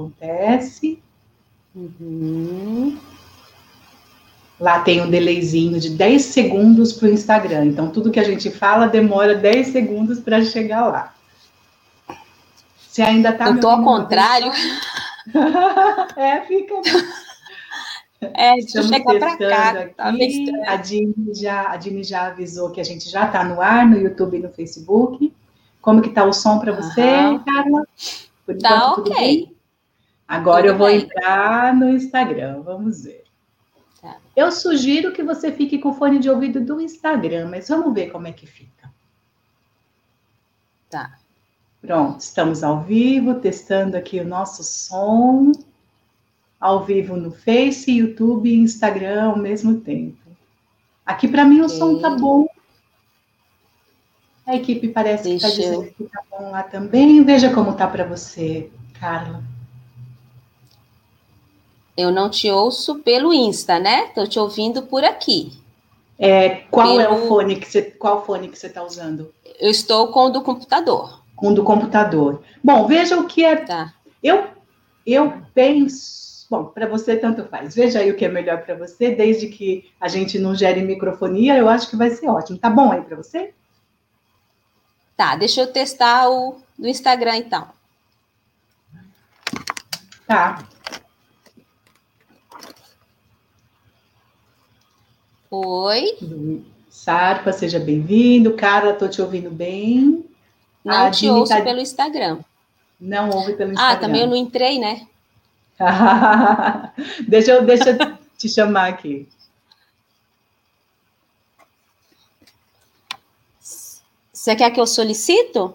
acontece. Uhum. Lá tem um delayzinho de 10 segundos para o Instagram. Então, tudo que a gente fala demora 10 segundos para chegar lá. Se ainda está. Eu estou ao contrário. é, fica. É, eu chegar para cá. Tá a, Dini já, a Dini já avisou que a gente já está no ar no YouTube e no Facebook. Como que tá o som para você, uhum. Carla? Por tá ok. Agora tudo eu vou bem. entrar no Instagram, vamos ver. Tá. Eu sugiro que você fique com o fone de ouvido do Instagram, mas vamos ver como é que fica. Tá. Pronto, estamos ao vivo, testando aqui o nosso som. Ao vivo no Face, YouTube e Instagram ao mesmo tempo. Aqui para mim okay. o som tá bom. A equipe parece Deixa que está dizendo eu... que tá bom lá também. Veja como tá para você, Carla. Eu não te ouço pelo Insta, né? Estou te ouvindo por aqui. É, qual pelo... é o fone que você, qual fone que você está usando? Eu estou com o do computador. Com o do computador. Bom, veja o que é. Tá. Eu, eu penso. Bom, para você tanto faz. Veja aí o que é melhor para você, desde que a gente não gere microfonia, eu acho que vai ser ótimo. Tá bom aí para você? Tá, deixa eu testar o do Instagram então. Tá. Oi. Sarpa, seja bem-vindo. Carla, estou te ouvindo bem. Não a te ouço tá... pelo Instagram. Não ouve pelo Instagram. Ah, também eu não entrei, né? deixa eu, deixa eu te chamar aqui. Você quer que eu solicito?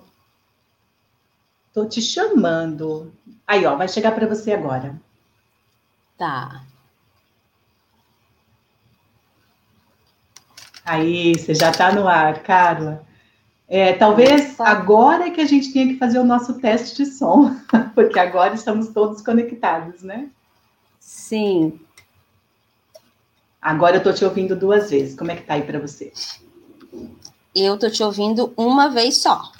Estou te chamando. Aí, ó, vai chegar para você agora. Tá. Aí, você já está no ar, Carla. É, talvez agora é que a gente tenha que fazer o nosso teste de som, porque agora estamos todos conectados, né? Sim. Agora eu estou te ouvindo duas vezes. Como é que tá aí para você? Eu estou te ouvindo uma vez só.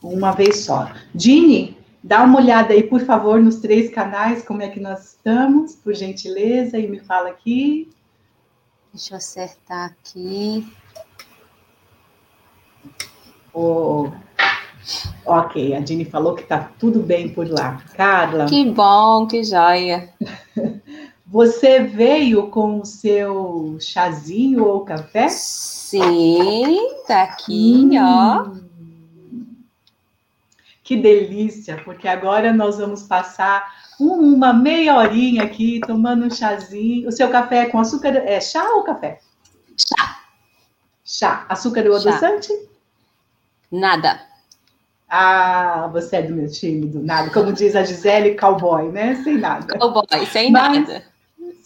Uma vez só. Dini, dá uma olhada aí, por favor, nos três canais, como é que nós estamos, por gentileza, e me fala aqui. Deixa eu acertar aqui. Oh, ok, a Dini falou que tá tudo bem por lá. Carla. Que bom, que joia. Você veio com o seu chazinho ou café? Sim, tá aqui, hum, ó. Que delícia, porque agora nós vamos passar uma meia horinha aqui tomando um chazinho. O seu café é com açúcar é chá ou café? Chá. Chá. Açúcar ou adoçante? Nada. Ah, você é do meu time, do nada. Como diz a Gisele, cowboy, né? Sem nada. Cowboy, sem Mas, nada.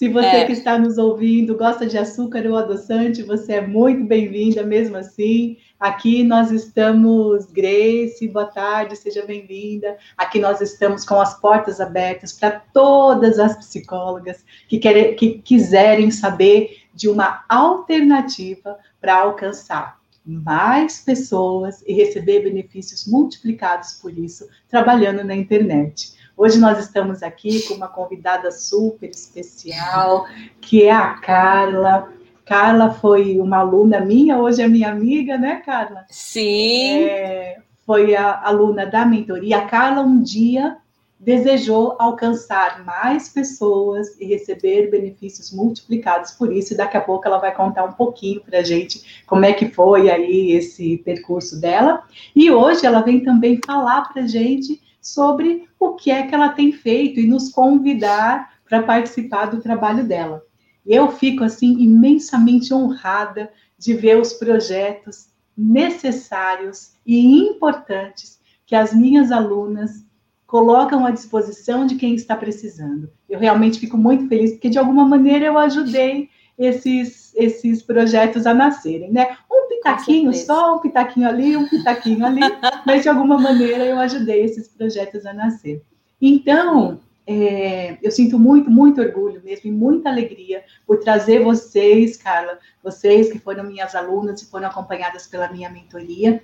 Se você é. que está nos ouvindo gosta de açúcar ou adoçante, você é muito bem-vinda mesmo assim. Aqui nós estamos, Grace, boa tarde, seja bem-vinda. Aqui nós estamos com as portas abertas para todas as psicólogas que, querem, que quiserem saber de uma alternativa para alcançar mais pessoas e receber benefícios multiplicados por isso, trabalhando na internet. Hoje nós estamos aqui com uma convidada super especial, que é a Carla. Carla foi uma aluna minha, hoje é minha amiga, né, Carla? Sim. É, foi a aluna da mentoria. A Carla um dia desejou alcançar mais pessoas e receber benefícios multiplicados por isso. E daqui a pouco ela vai contar um pouquinho para a gente como é que foi aí esse percurso dela. E hoje ela vem também falar para a gente sobre o que é que ela tem feito e nos convidar para participar do trabalho dela. Eu fico assim imensamente honrada de ver os projetos necessários e importantes que as minhas alunas colocam à disposição de quem está precisando. Eu realmente fico muito feliz porque de alguma maneira eu ajudei esses esses projetos a nascerem, né? Um pitaquinho só, um pitaquinho ali, um pitaquinho ali, mas de alguma maneira eu ajudei esses projetos a nascer. Então, é, eu sinto muito, muito orgulho mesmo e muita alegria por trazer vocês, Carla, vocês que foram minhas alunas e foram acompanhadas pela minha mentoria,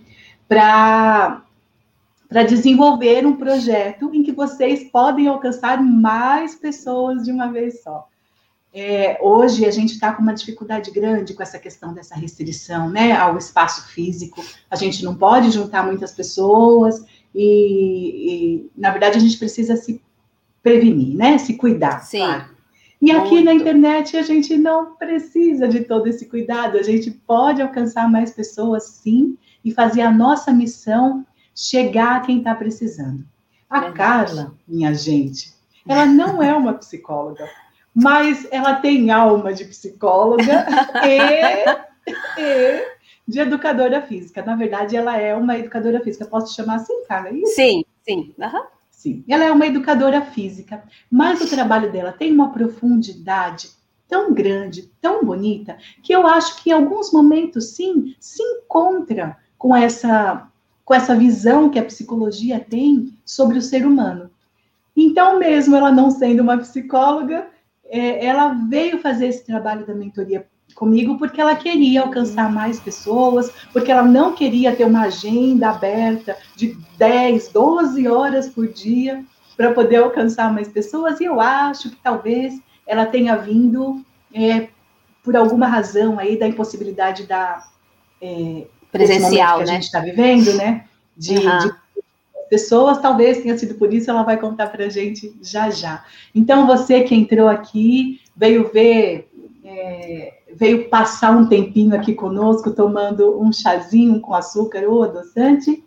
para para desenvolver um projeto em que vocês podem alcançar mais pessoas de uma vez só. É, hoje a gente está com uma dificuldade grande com essa questão dessa restrição né, ao espaço físico. A gente não pode juntar muitas pessoas e, e na verdade, a gente precisa se prevenir, né? Se cuidar. Sim. Claro. E aqui Muito. na internet a gente não precisa de todo esse cuidado, a gente pode alcançar mais pessoas, sim, e fazer a nossa missão chegar a quem está precisando. A. Carla, minha gente, ela não é uma psicóloga, mas ela tem alma de psicóloga e, e, de educadora física. Na verdade, ela é uma educadora física. Posso chamar assim, Carla? É isso? Sim, sim. Uhum. Sim, ela é uma educadora física, mas o trabalho dela tem uma profundidade tão grande, tão bonita, que eu acho que em alguns momentos, sim, se encontra com essa, com essa visão que a psicologia tem sobre o ser humano. Então, mesmo ela não sendo uma psicóloga, é, ela veio fazer esse trabalho da mentoria comigo porque ela queria alcançar mais pessoas, porque ela não queria ter uma agenda aberta de 10, 12 horas por dia para poder alcançar mais pessoas, e eu acho que talvez ela tenha vindo é, por alguma razão aí da impossibilidade da é, presencial, que né? a gente está vivendo, né? De, uhum. de, pessoas, talvez tenha sido por isso, ela vai contar para a gente já já. Então, você que entrou aqui, veio ver é, veio passar um tempinho aqui conosco, tomando um chazinho com açúcar ou adoçante.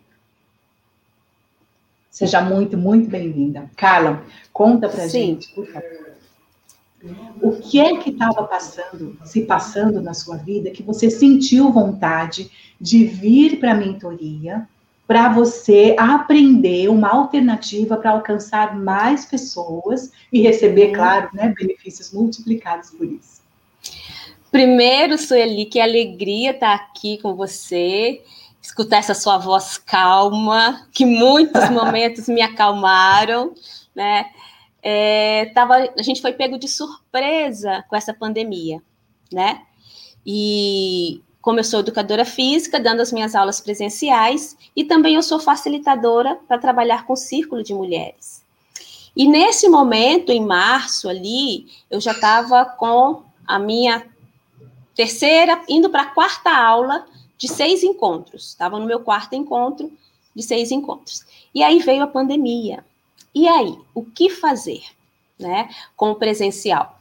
Seja muito, muito bem-vinda. Carla, conta pra Sim. gente, por favor. O que é que estava passando, se passando na sua vida, que você sentiu vontade de vir para a mentoria, para você aprender uma alternativa para alcançar mais pessoas e receber, uhum. claro, né, benefícios multiplicados por isso? Primeiro, Sueli, que alegria estar aqui com você, escutar essa sua voz calma, que muitos momentos me acalmaram, né? É, tava, a gente foi pego de surpresa com essa pandemia, né? E como eu sou educadora física, dando as minhas aulas presenciais, e também eu sou facilitadora para trabalhar com o círculo de mulheres. E nesse momento, em março ali, eu já estava com a minha terceira, indo para a quarta aula de seis encontros. Estava no meu quarto encontro de seis encontros. E aí veio a pandemia. E aí, o que fazer, né, com o presencial?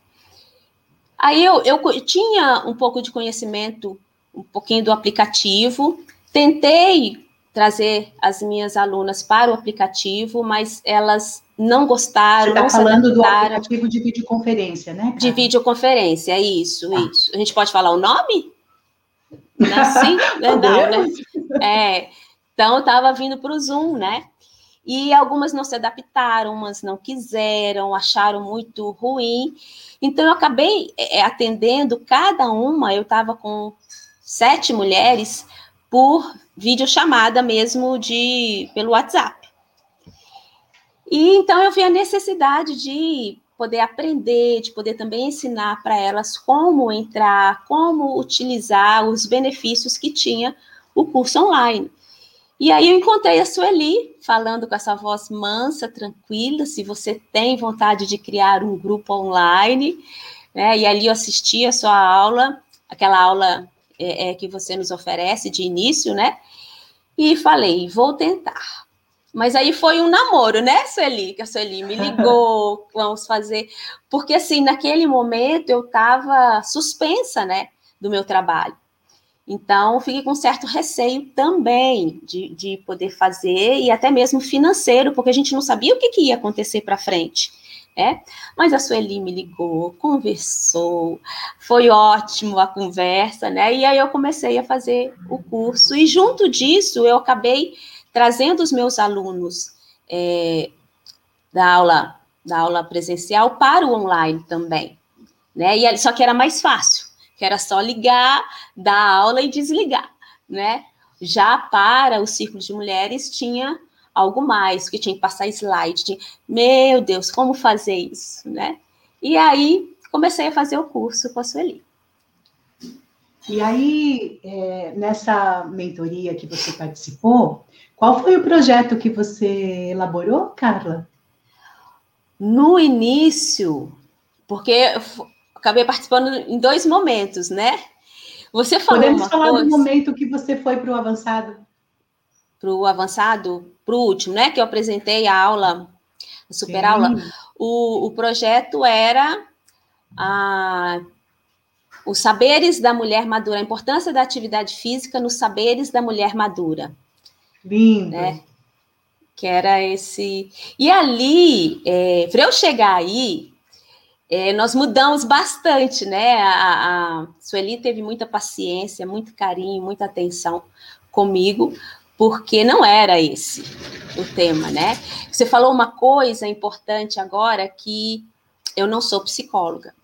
Aí eu, eu tinha um pouco de conhecimento, um pouquinho do aplicativo, tentei trazer as minhas alunas para o aplicativo, mas elas não gostaram. Você está falando do aplicativo de videoconferência, né? Cara? De videoconferência, isso, ah. isso. A gente pode falar o nome? Não é assim? não, né? É, então, eu estava vindo para o Zoom, né? E algumas não se adaptaram, umas não quiseram, acharam muito ruim. Então, eu acabei é, atendendo cada uma, eu estava com sete mulheres por videochamada mesmo de pelo WhatsApp. E então eu vi a necessidade de poder aprender, de poder também ensinar para elas como entrar, como utilizar os benefícios que tinha o curso online. E aí eu encontrei a Sueli falando com essa voz mansa, tranquila, se você tem vontade de criar um grupo online, né? E ali eu assisti a sua aula, aquela aula é, é, que você nos oferece de início, né? E falei, vou tentar. Mas aí foi um namoro, né, Sueli? Que a Sueli me ligou, vamos fazer. Porque, assim, naquele momento eu estava suspensa, né, do meu trabalho. Então, fiquei com certo receio também de, de poder fazer, e até mesmo financeiro, porque a gente não sabia o que, que ia acontecer para frente. É? Mas a Sueli me ligou, conversou, foi ótimo a conversa, né? E aí eu comecei a fazer o curso, e junto disso eu acabei trazendo os meus alunos é, da aula da aula presencial para o online também, né? E só que era mais fácil, que era só ligar, dar aula e desligar, né? Já para o círculo de mulheres tinha algo mais, que tinha que passar slide, tinha, meu Deus, como fazer isso, né? E aí comecei a fazer o curso com a Sueli. E aí, é, nessa mentoria que você participou, Qual foi o projeto que você elaborou, Carla? No início, porque eu acabei participando em dois momentos, né? Você falou Podemos falar coisa... do momento que você foi para o avançado? Para o avançado, para o último, né? Que eu apresentei a aula, a super aula. O, o projeto era a, os saberes da mulher madura, a importância da atividade física nos saberes da mulher madura. Lindo. Né? Que era esse. E ali, é, para eu chegar aí, é, nós mudamos bastante, né? A, a Sueli teve muita paciência, muito carinho, muita atenção comigo, porque não era esse o tema, né? Você falou uma coisa importante agora que eu não sou psicóloga.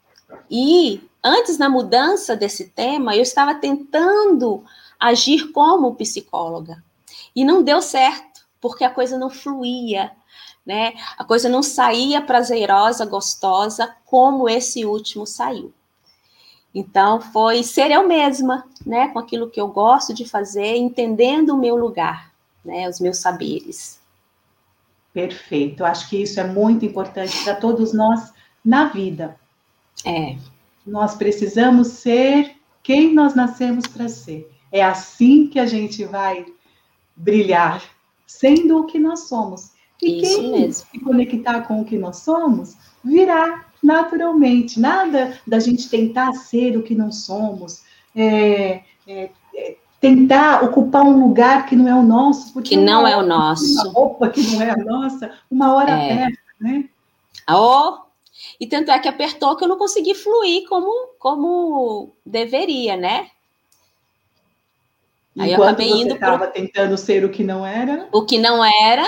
E antes na mudança desse tema, eu estava tentando agir como psicóloga. E não deu certo, porque a coisa não fluía, né? A coisa não saía prazerosa, gostosa, como esse último saiu. Então, foi ser eu mesma, né? Com aquilo que eu gosto de fazer, entendendo o meu lugar, né? Os meus saberes. Perfeito. Acho que isso é muito importante para todos nós na vida. É. Nós precisamos ser quem nós nascemos para ser. É assim que a gente vai brilhar, sendo o que nós somos. E Isso quem mesmo. se conectar com o que nós somos, virá naturalmente. Nada da gente tentar ser o que não somos, é, é, é, tentar ocupar um lugar que não é o nosso. Porque que não é o nosso. Uma roupa que não é a nossa, uma hora é. aperta, né? Oh, e tanto é que apertou que eu não consegui fluir como, como deveria, né? Aí Enquanto eu acabei você estava pro... tentando ser o que não era. O que não era,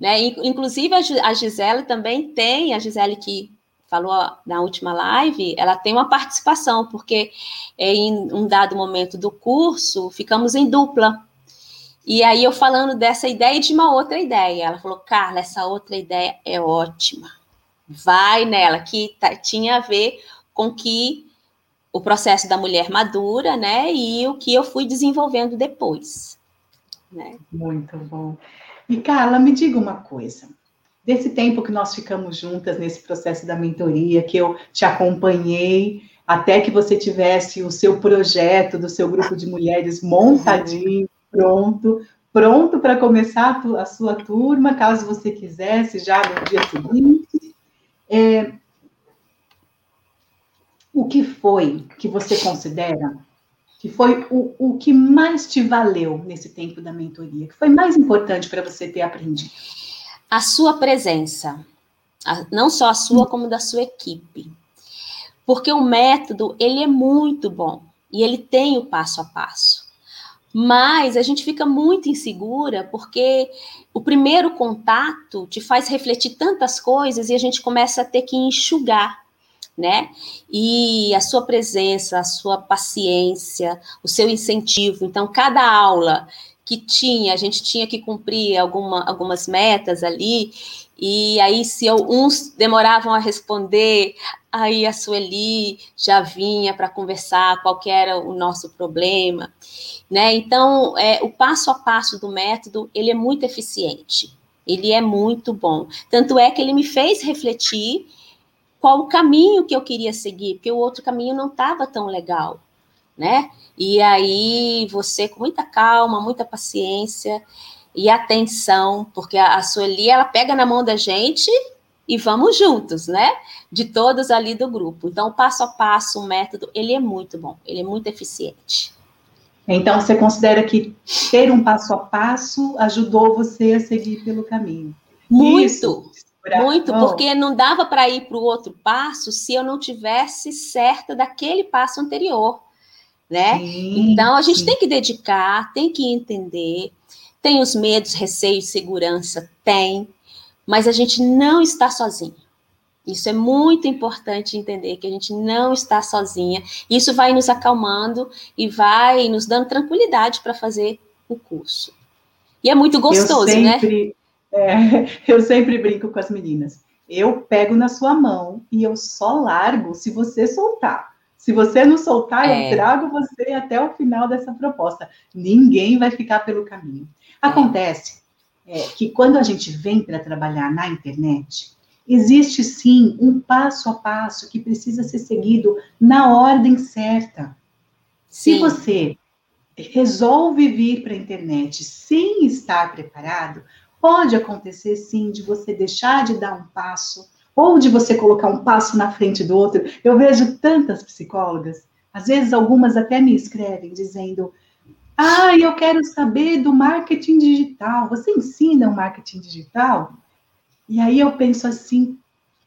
né? Inclusive, a Gisele também tem, a Gisele que falou na última live, ela tem uma participação, porque em um dado momento do curso, ficamos em dupla. E aí eu falando dessa ideia e de uma outra ideia. Ela falou, Carla, essa outra ideia é ótima. Vai nela, que tá, tinha a ver com que o processo da mulher madura, né? E o que eu fui desenvolvendo depois. Né? Muito bom. E Carla, me diga uma coisa. Desse tempo que nós ficamos juntas nesse processo da mentoria, que eu te acompanhei até que você tivesse o seu projeto do seu grupo de mulheres montadinho, pronto, pronto para começar a sua turma, caso você quisesse, já no dia seguinte. É, o que foi que você considera que foi o, o que mais te valeu nesse tempo da mentoria? Que foi mais importante para você ter aprendido? A sua presença. não só a sua, como da sua equipe. Porque o método, ele é muito bom. E ele tem o passo a passo. Mas a gente fica muito insegura porque o primeiro contato te faz refletir tantas coisas e a gente começa a ter que enxugar né? E a sua presença, a sua paciência, o seu incentivo. Então, cada aula que tinha, a gente tinha que cumprir alguma, algumas metas ali, e aí, se eu, uns demoravam a responder, aí a Sueli já vinha para conversar qual era o nosso problema, né? Então, é, o passo a passo do método, ele é muito eficiente, ele é muito bom. Tanto é que ele me fez refletir qual o caminho que eu queria seguir, porque o outro caminho não estava tão legal, né? E aí você, com muita calma, muita paciência e atenção, porque a, a Sueli, ela pega na mão da gente e vamos juntos, né? De todos ali do grupo. Então, o passo a passo, o método, ele é muito bom, ele é muito eficiente. Então, você considera que ter um passo a passo ajudou você a seguir pelo caminho? Muito. Isso muito, porque não dava para ir para o outro passo se eu não tivesse certa daquele passo anterior, né? Sim, então a gente sim. tem que dedicar, tem que entender. Tem os medos, receios, segurança, tem, mas a gente não está sozinho. Isso é muito importante entender que a gente não está sozinha. Isso vai nos acalmando e vai nos dando tranquilidade para fazer o curso. E é muito gostoso, né? sempre, né? É, eu sempre brinco com as meninas. Eu pego na sua mão e eu só largo se você soltar. Se você não soltar, é. eu trago você até o final dessa proposta. Ninguém vai ficar pelo caminho. É. Acontece é, que quando a gente vem para trabalhar na internet, existe sim um passo a passo que precisa ser seguido na ordem certa. Sim. Se você resolve vir para a internet sem estar preparado, pode acontecer sim de você deixar de dar um passo ou de você colocar um passo na frente do outro. Eu vejo tantas psicólogas, às vezes algumas até me escrevem dizendo: "Ah, eu quero saber do marketing digital. Você ensina o marketing digital?" E aí eu penso assim: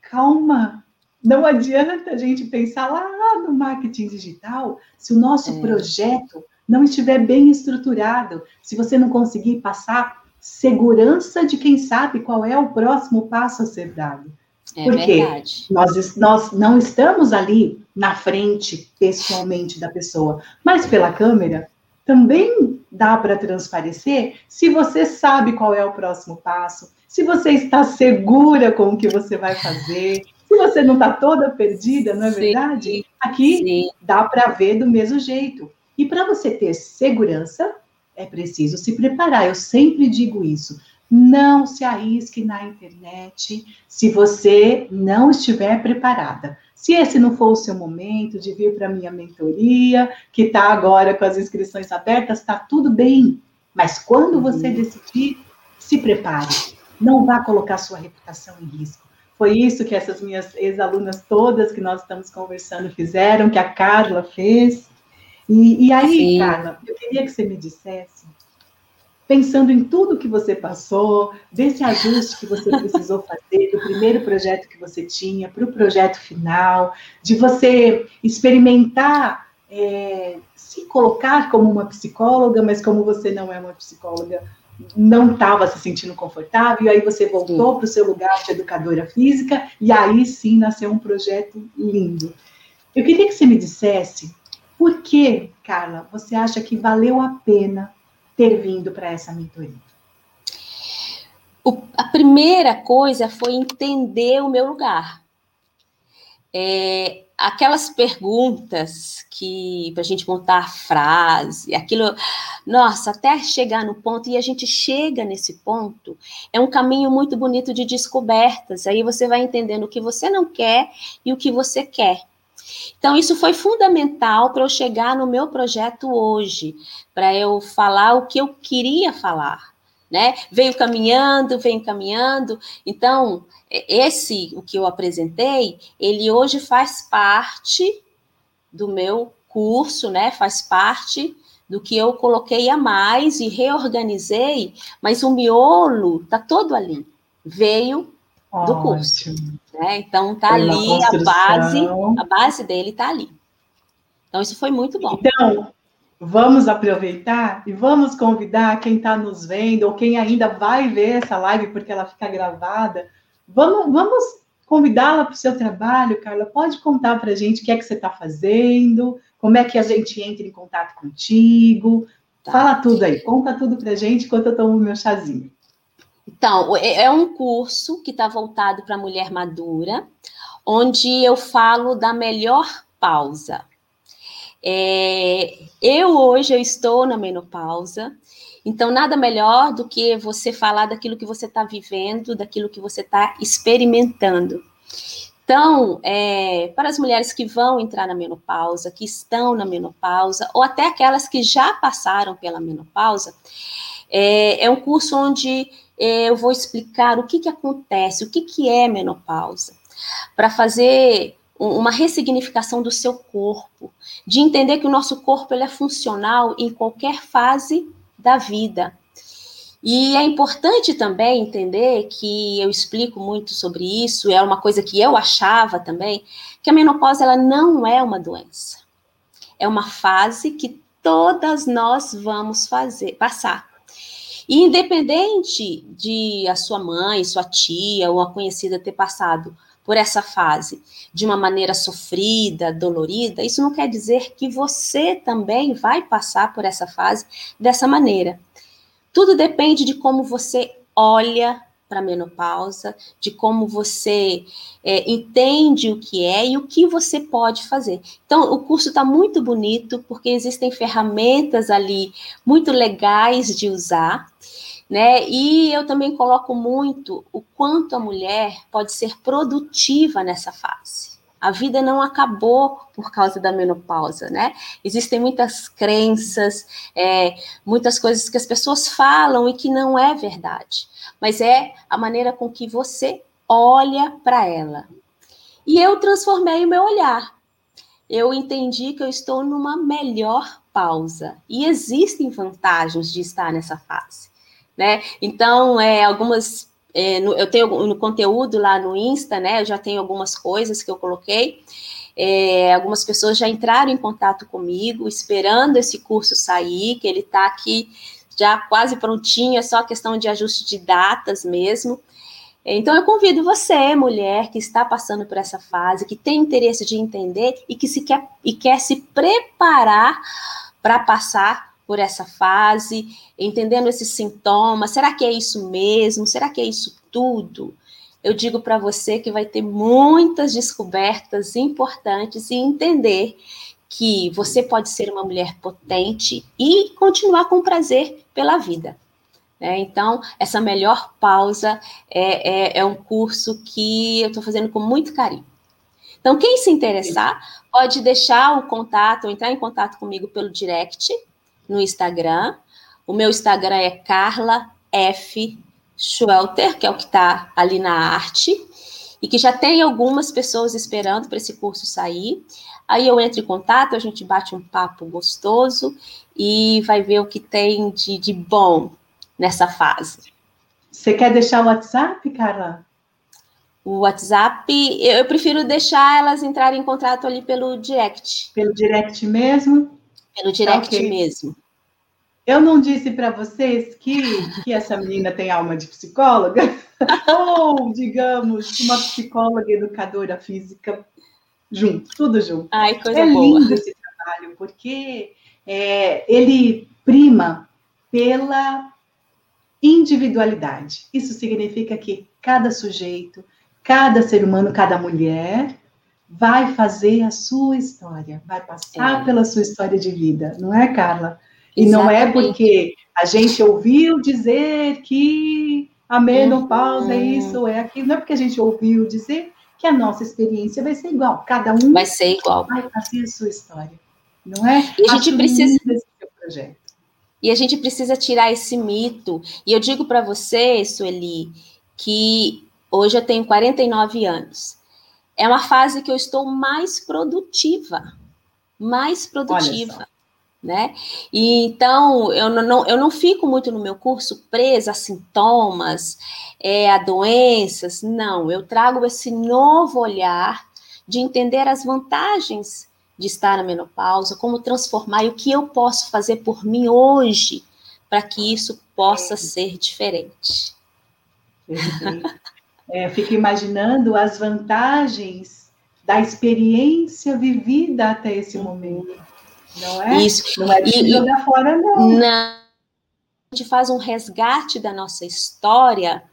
"Calma, não adianta a gente pensar lá no marketing digital se o nosso é. projeto não estiver bem estruturado, se você não conseguir passar segurança de quem sabe qual é o próximo passo a ser dado. É Porque verdade. Nós, nós não estamos ali na frente, pessoalmente, da pessoa, mas pela câmera também dá para transparecer se você sabe qual é o próximo passo, se você está segura com o que você vai fazer, se você não está toda perdida, não é Sim. verdade? Aqui Sim. dá para ver do mesmo jeito. E para você ter segurança, é preciso se preparar. Eu sempre digo isso. Não se arrisque na internet se você não estiver preparada. Se esse não for o seu momento de vir para a minha mentoria, que está agora com as inscrições abertas, está tudo bem. Mas quando você uhum. decidir, se prepare. Não vá colocar sua reputação em risco. Foi isso que essas minhas ex-alunas todas que nós estamos conversando fizeram, que a Carla fez. E, e aí, Sim. Carla, eu queria que você me dissesse, pensando em tudo que você passou, desse ajuste que você precisou fazer, do primeiro projeto que você tinha para o projeto final, de você experimentar é, se colocar como uma psicóloga, mas como você não é uma psicóloga, não estava se sentindo confortável, e aí você voltou para o seu lugar de educadora física, e aí sim nasceu um projeto lindo. Eu queria que você me dissesse por que, Carla, você acha que valeu a pena ter vindo para essa mentoria? O, a primeira coisa foi entender o meu lugar. É, aquelas perguntas que para a gente montar a frase, aquilo, nossa, até chegar no ponto e a gente chega nesse ponto, é um caminho muito bonito de descobertas. Aí você vai entendendo o que você não quer e o que você quer. Então, isso foi fundamental para eu chegar no meu projeto hoje, para eu falar o que eu queria falar, né? Veio caminhando, vem caminhando. Então, esse, o que eu apresentei, ele hoje faz parte do meu curso, né? Faz parte do que eu coloquei a mais e reorganizei, mas o miolo tá todo ali. Veio do curso. Né? Então tá ali a base, a base dele tá ali. Então isso foi muito bom. Então, vamos aproveitar e vamos convidar quem está nos vendo ou quem ainda vai ver essa live porque ela fica gravada. Vamos, vamos convidá-la para o seu trabalho, Carla. Pode contar para a gente o que é que você está fazendo, como é que a gente entra em contato contigo. Tá. Fala tudo aí, conta tudo para a gente enquanto eu tomo meu chazinho. Então, é, é um curso que está voltado para a mulher madura, onde eu falo da melhor pausa. É, eu hoje eu estou na menopausa, então nada melhor do que você falar daquilo que você está vivendo, daquilo que você está experimentando. Então, é, para as mulheres que vão entrar na menopausa, que estão na menopausa, ou até aquelas que já passaram pela menopausa, é, é um curso onde eu vou explicar o que, que acontece, o que, que é menopausa, para fazer uma ressignificação do seu corpo, de entender que o nosso corpo ele é funcional em qualquer fase da vida. E é importante também entender que eu explico muito sobre isso, é uma coisa que eu achava também, que a menopausa ela não é uma doença. É uma fase que todas nós vamos fazer, passar. E independente de a sua mãe, sua tia ou a conhecida ter passado por essa fase de uma maneira sofrida, dolorida, isso não quer dizer que você também vai passar por essa fase dessa maneira. Tudo depende de como você olha para a menopausa, de como você é, entende o que é e o que você pode fazer. Então, o curso está muito bonito, porque existem ferramentas ali muito legais de usar, né? E eu também coloco muito o quanto a mulher pode ser produtiva nessa fase. A vida não acabou por causa da menopausa, né? Existem muitas crenças, é, muitas coisas que as pessoas falam e que não é verdade, mas é a maneira com que você olha para ela. E eu transformei o meu olhar. Eu entendi que eu estou numa melhor pausa e existem vantagens de estar nessa fase, né? Então, é, algumas é, no, eu tenho no conteúdo lá no Insta, né? Eu já tenho algumas coisas que eu coloquei. É, algumas pessoas já entraram em contato comigo, esperando esse curso sair, que ele está aqui já quase prontinho, é só questão de ajuste de datas mesmo. Então, eu convido você, mulher, que está passando por essa fase, que tem interesse de entender e que se quer, e quer se preparar para passar por essa fase, entendendo esses sintomas. Será que é isso mesmo? Será que é isso tudo? Eu digo para você que vai ter muitas descobertas importantes e entender que você pode ser uma mulher potente e continuar com prazer pela vida. É, então, essa melhor pausa é, é, é um curso que eu estou fazendo com muito carinho. Então, quem se interessar, pode deixar o contato, entrar em contato comigo pelo direct, no Instagram. O meu Instagram é Carla F. Schwelter, que é o que está ali na arte, e que já tem algumas pessoas esperando para esse curso sair. Aí eu entro em contato, a gente bate um papo gostoso e vai ver o que tem de, de bom nessa fase. Você quer deixar o WhatsApp, Carla? O WhatsApp, eu prefiro deixar elas entrarem em contato ali pelo direct. Pelo direct mesmo? Pelo direct okay. mesmo. Eu não disse para vocês que, que essa menina tem alma de psicóloga? Ou, digamos, uma psicóloga educadora física junto, tudo junto. Ai, coisa é boa. lindo esse trabalho, porque é, ele prima pela individualidade. Isso significa que cada sujeito, cada ser humano, cada mulher vai fazer a sua história, vai passar é. pela sua história de vida, não é, Carla? E Exatamente. não é porque a gente ouviu dizer que a menopausa uhum. é isso é aquilo, não é porque a gente ouviu dizer que a nossa experiência vai ser igual. Cada um vai ser igual. Vai fazer a sua história, não é? E a gente precisa projeto. E a gente precisa tirar esse mito. E eu digo para você, Sueli, que hoje eu tenho 49 anos é uma fase que eu estou mais produtiva, mais produtiva, né? E então eu não, eu não fico muito no meu curso presa a sintomas, é, a doenças, não. Eu trago esse novo olhar de entender as vantagens de estar na menopausa, como transformar e o que eu posso fazer por mim hoje para que isso possa ser diferente. É, fico imaginando as vantagens da experiência vivida até esse momento. Não é? Isso. Não é de jogar fora, não. não. A gente faz um resgate da nossa história,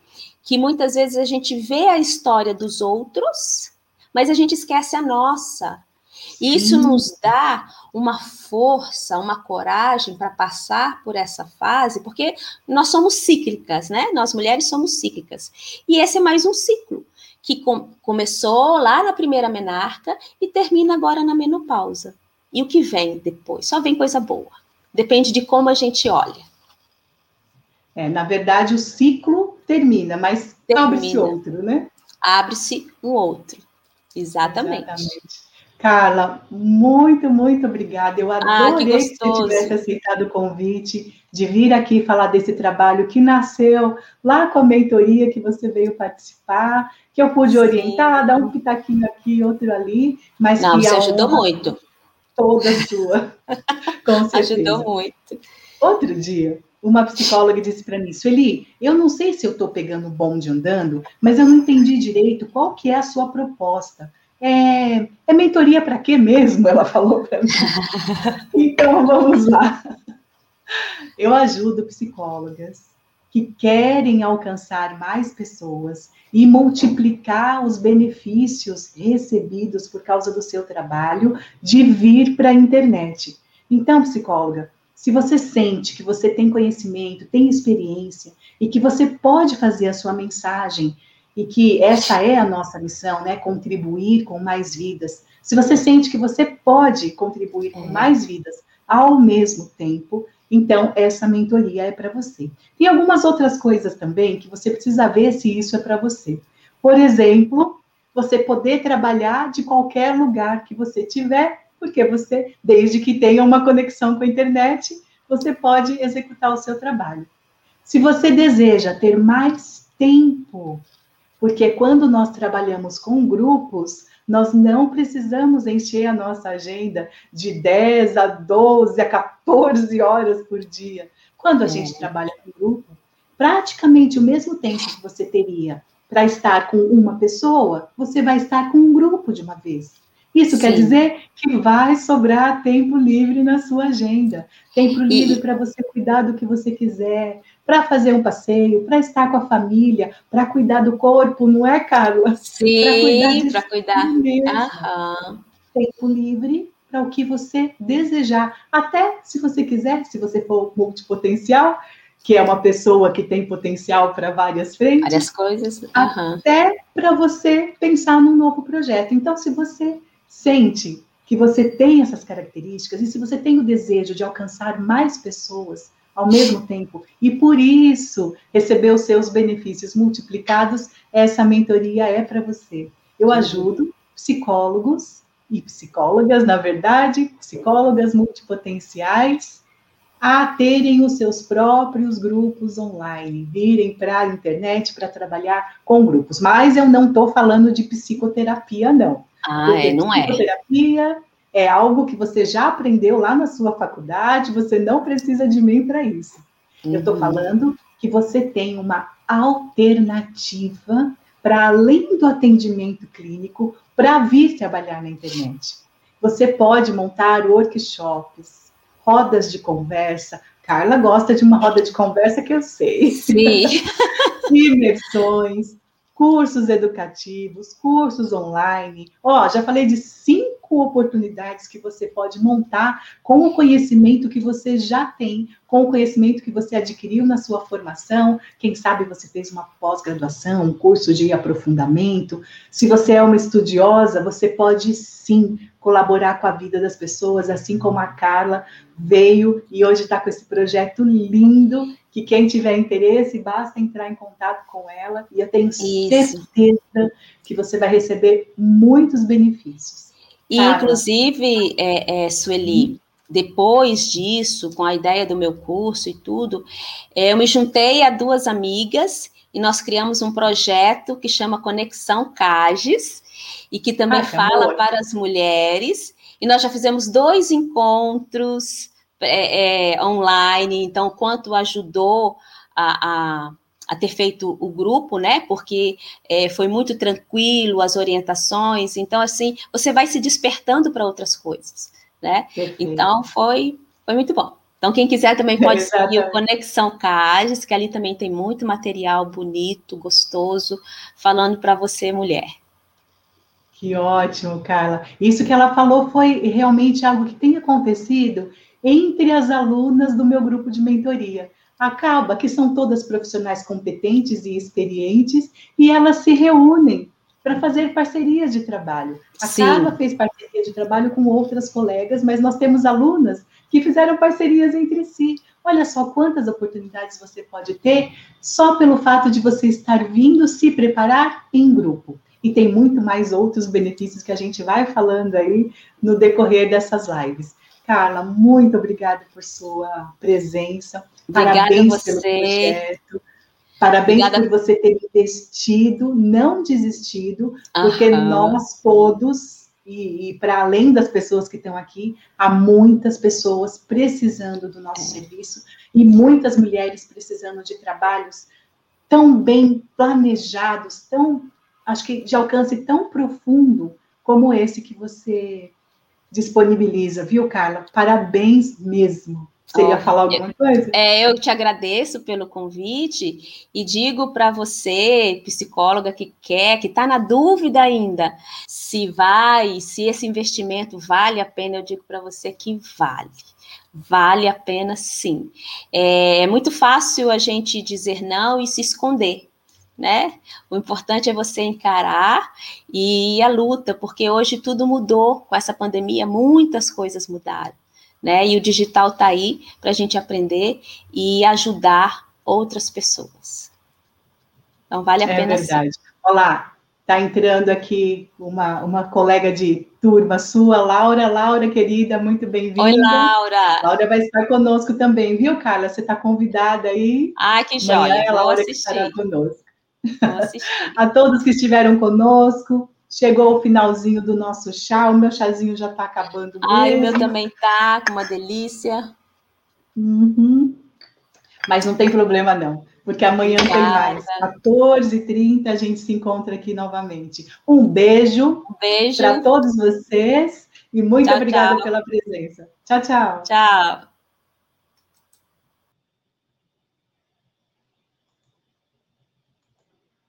que muitas vezes a gente vê a história dos outros, mas a gente esquece a nossa. E isso nos dá uma força, uma coragem para passar por essa fase, porque nós somos cíclicas, né? Nós mulheres somos cíclicas. E esse é mais um ciclo que com, começou lá na primeira menarca e termina agora na menopausa. E o que vem depois? Só vem coisa boa. Depende de como a gente olha. É, na verdade, o ciclo termina, mas abre-se outro, né? Abre-se um outro. Exatamente. Exatamente. Carla, muito, muito obrigada. Eu adorei ah, que, que você tivesse aceitado o convite de vir aqui falar desse trabalho que nasceu lá com a mentoria que você veio participar, que eu pude Sim. orientar, dar um pitaquinho aqui, outro ali, mas Não, que você ajudou muito. Toda sua. com certeza. Ajudou muito. Outro dia, uma psicóloga disse para mim, Sueli, eu não sei se eu estou pegando o bonde andando, mas eu não entendi direito qual que é a sua proposta é, é mentoria para quê mesmo? Ela falou para mim. Então, vamos lá. Eu ajudo psicólogas que querem alcançar mais pessoas e multiplicar os benefícios recebidos por causa do seu trabalho de vir para a internet. Então, psicóloga, se você sente que você tem conhecimento, tem experiência e que você pode fazer a sua mensagem e que essa é a nossa missão, né, contribuir com mais vidas. Se você sente que você pode contribuir com é. mais vidas ao mesmo tempo, então essa mentoria é para você. Tem algumas outras coisas também que você precisa ver se isso é para você. Por exemplo, você poder trabalhar de qualquer lugar que você tiver porque você, desde que tenha uma conexão com a internet, você pode executar o seu trabalho. Se você deseja ter mais tempo, porque quando nós trabalhamos com grupos, nós não precisamos encher a nossa agenda de 10 a 12 a 14 horas por dia. Quando a gente trabalha com grupo, praticamente o mesmo tempo que você teria para estar com uma pessoa, você vai estar com um grupo de uma vez. Isso Sim. quer dizer que vai sobrar tempo livre na sua agenda. Tempo livre e... para você cuidar do que você quiser, para fazer um passeio, para estar com a família, para cuidar do corpo, não é, Carla? Sim, para cuidar. cuidar. Tempo livre para o que você desejar. Até se você quiser, se você for multipotencial, que é uma pessoa que tem potencial para várias frentes. Várias coisas. Uhum. Até para você pensar num novo projeto. Então, se você sente que você tem essas características e se você tem o desejo de alcançar mais pessoas ao mesmo tempo e por isso receber os seus benefícios multiplicados, essa mentoria é para você. Eu ajudo psicólogos e psicólogas, na verdade, psicólogas multipotenciais, a terem os seus próprios grupos online, virem para a internet para trabalhar com grupos. Mas eu não estou falando de psicoterapia, não. Ah, é, não é. Psicoterapia é algo que você já aprendeu lá na sua faculdade, você não precisa de mim para isso. Uhum. Eu estou falando que você tem uma alternativa para além do atendimento clínico para vir trabalhar na internet. Você pode montar workshops, rodas de conversa. Carla gosta de uma roda de conversa que eu sei. Sim. Imersões, cursos educativos, cursos online. Ó, já falei de cinco oportunidades que você pode montar com o conhecimento que você já tem, com o conhecimento que você adquiriu na sua formação. Quem sabe você fez uma pós-graduação, um curso de aprofundamento. Se você é uma estudiosa, você pode sim colaborar com a vida das pessoas, assim como a Carla veio e hoje está com esse projeto lindo que quem tiver interesse, basta entrar em contato com ela e eu tenho Isso. certeza que você vai receber muitos benefícios. E, inclusive, é, é, Sueli, depois disso, com a ideia do meu curso e tudo, é, eu me juntei a duas amigas e nós criamos um projeto que chama Conexão Cages e que também fala amor. para as mulheres. E nós já fizemos dois encontros é, é, online, então quanto ajudou a, a, a, ter feito o grupo, né? Porque é, foi muito tranquilo as orientações, então assim você vai se despertando para outras coisas, né? Perfeito. Então foi foi muito bom. Então, quem quiser também pode seguir o Conexão Cages, que ali também tem muito material bonito, gostoso, falando para você, mulher. Que ótimo, Carla. Isso que ela falou foi realmente algo que tem acontecido entre as alunas do meu grupo de mentoria. Acaba que são todas profissionais competentes e experientes e elas se reúnem para fazer parcerias de trabalho. A Sim. Carla fez parceria de trabalho com outras colegas, mas nós temos alunas que fizeram parcerias entre si. Olha só quantas oportunidades você pode ter só pelo fato de você estar vindo se preparar em grupo. E tem muito mais outros benefícios que a gente vai falando aí no decorrer dessas lives. Carla, muito obrigada por sua presença. Obrigada Parabéns pelo projeto. Parabéns obrigada. por você ter investido, não desistido, porque nós todos, e, e para além das pessoas que estão aqui, há muitas pessoas precisando do nosso é. serviço e muitas mulheres precisando de trabalhos tão bem planejados, tão, acho que de alcance tão profundo como esse que você disponibiliza, viu, Carla? Parabéns mesmo. Você ia falar alguma coisa? É, eu te agradeço pelo convite e digo para você, psicóloga que quer, que está na dúvida ainda, se vai, se esse investimento vale a pena, eu digo para você que vale. Vale a pena sim. É, é muito fácil a gente dizer não e se esconder né? O importante é você encarar e a luta, porque hoje tudo mudou com essa pandemia, muitas coisas mudaram né? E o digital está aí para a gente aprender e ajudar outras pessoas. Então vale a é pena. É verdade. Sim. Olá, está entrando aqui uma, uma colega de turma sua, Laura. Laura, querida, muito bem-vinda. Oi, Laura. Laura vai estar conosco também, viu, Carla? Você está convidada aí. Ai, que joia. é a Laura que estará conosco. a todos que estiveram conosco, Chegou o finalzinho do nosso chá, o meu chazinho já está acabando. Mesmo. Ai, o meu também tá, com uma delícia. Uhum. Mas não tem problema, não, porque amanhã Obrigada. tem mais. 14h30 a gente se encontra aqui novamente. Um beijo, um beijo. para todos vocês e muito tchau, obrigada tchau. pela presença. Tchau, tchau. Tchau.